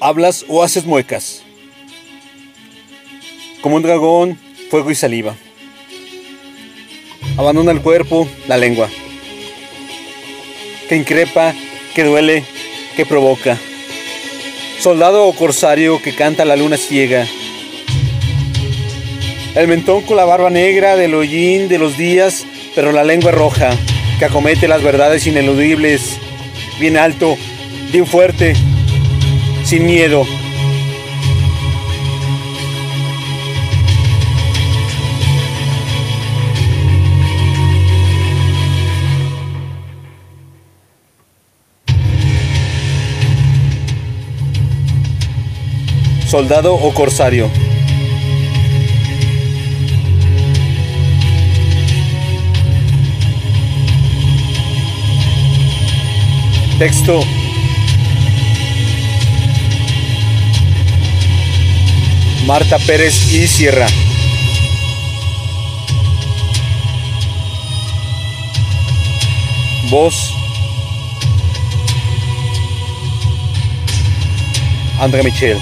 hablas o haces muecas. Como un dragón, fuego y saliva. Abandona el cuerpo, la lengua. Que increpa, que duele, que provoca. Soldado o corsario que canta la luna ciega. El mentón con la barba negra del hollín de los días, pero la lengua roja, que acomete las verdades ineludibles, bien alto, bien fuerte, sin miedo. Soldado o corsario. Texto. Marta Pérez y Sierra. Voz. André Michel.